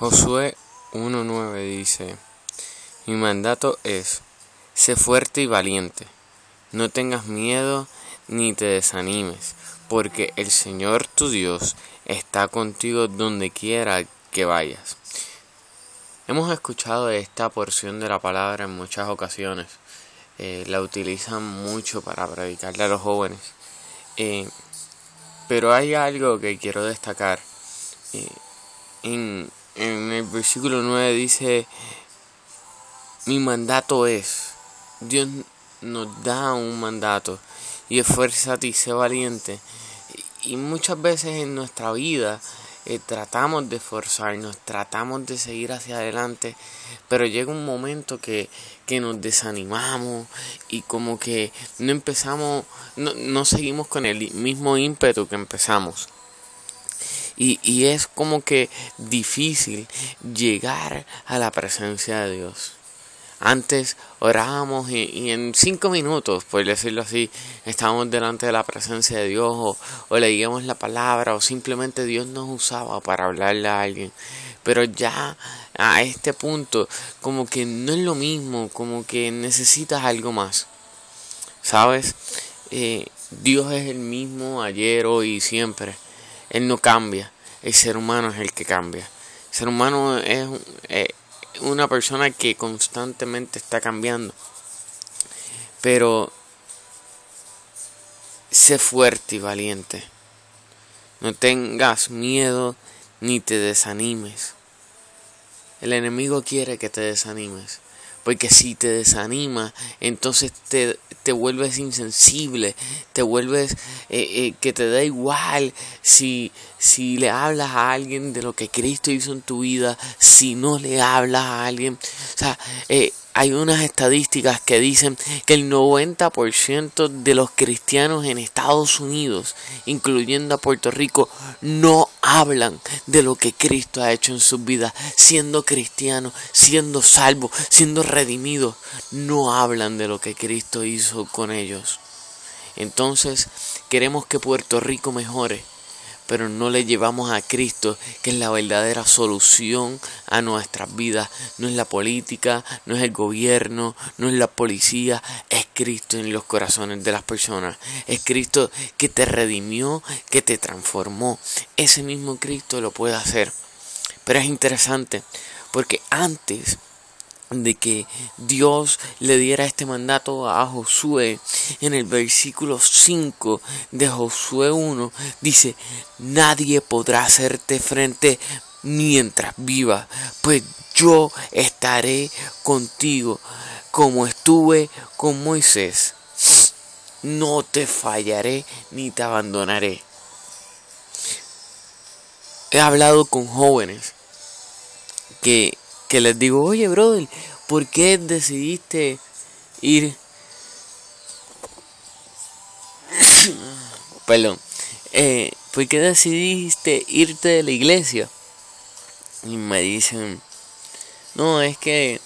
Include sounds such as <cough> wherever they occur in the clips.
Josué 1.9 dice, mi mandato es, sé fuerte y valiente, no tengas miedo ni te desanimes, porque el Señor tu Dios está contigo donde quiera que vayas. Hemos escuchado esta porción de la palabra en muchas ocasiones, eh, la utilizan mucho para predicarle a los jóvenes, eh, pero hay algo que quiero destacar. Eh, en, en el versículo 9 dice, mi mandato es, Dios nos da un mandato y esfuérzate y sé valiente. Y muchas veces en nuestra vida eh, tratamos de esforzarnos, tratamos de seguir hacia adelante, pero llega un momento que, que nos desanimamos y como que no empezamos, no, no seguimos con el mismo ímpetu que empezamos. Y, y es como que difícil llegar a la presencia de Dios. Antes orábamos y, en cinco minutos, por decirlo así, estábamos delante de la presencia de Dios o, o, leíamos la palabra o simplemente Dios nos usaba para hablarle a alguien. Pero ya a este punto, como que no es lo mismo, como que necesitas algo más. ¿Sabes? Eh, Dios es el mismo ayer, hoy y siempre. Él no cambia. El ser humano es el que cambia. El ser humano es, eh, una persona que constantemente está cambiando. Pero sé fuerte y valiente. No tengas miedo ni te desanimes. El enemigo quiere que te desanimes. Porque si te desanima, entonces te, te vuelves insensible, te vuelves eh, eh, que te da igual si, si le hablas a alguien de lo que Cristo hizo en tu vida, si no le hablas a alguien. O sea, eh, hay unas estadísticas que dicen que el 90% de los cristianos en Estados Unidos, incluyendo a Puerto Rico, no hablan de lo que Cristo ha hecho en sus vidas, siendo cristianos, siendo salvos, siendo redimidos, no hablan de lo que Cristo hizo con ellos. Entonces, queremos que Puerto Rico mejore pero no le llevamos a Cristo, que es la verdadera solución a nuestras vidas. No es la política, no es el gobierno, no es la policía, es Cristo en los corazones de las personas. Es Cristo que te redimió, que te transformó. Ese mismo Cristo lo puede hacer. Pero es interesante, porque antes de que Dios le diera este mandato a Josué, en el versículo 5 de Josué 1, dice, nadie podrá hacerte frente mientras viva, pues yo estaré contigo como estuve con Moisés. No te fallaré ni te abandonaré. He hablado con jóvenes que que les digo, oye, brother, ¿por qué decidiste ir? <coughs> Perdón. Eh, ¿Por qué decidiste irte de la iglesia? Y me dicen, no, es que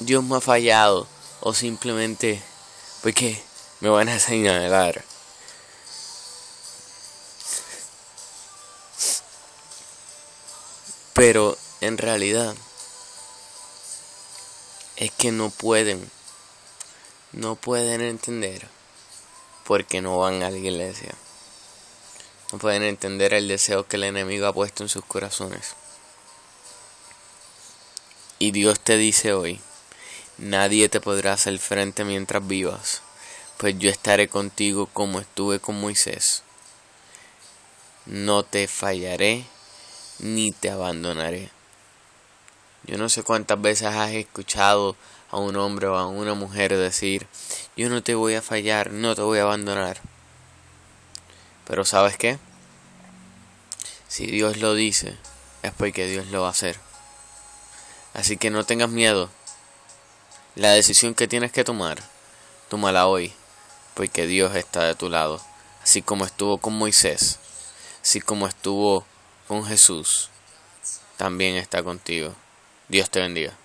Dios me ha fallado. O simplemente, porque me van a señalar. Pero en realidad es que no pueden, no pueden entender porque no van a la iglesia. No pueden entender el deseo que el enemigo ha puesto en sus corazones. Y Dios te dice hoy, nadie te podrá hacer frente mientras vivas, pues yo estaré contigo como estuve con Moisés. No te fallaré ni te abandonaré. Yo no sé cuántas veces has escuchado a un hombre o a una mujer decir, yo no te voy a fallar, no te voy a abandonar. Pero ¿sabes qué? Si Dios lo dice, es porque Dios lo va a hacer. Así que no tengas miedo. La decisión que tienes que tomar, tómala hoy, porque Dios está de tu lado. Así como estuvo con Moisés, así como estuvo con Jesús, también está contigo. Dios te bendiga.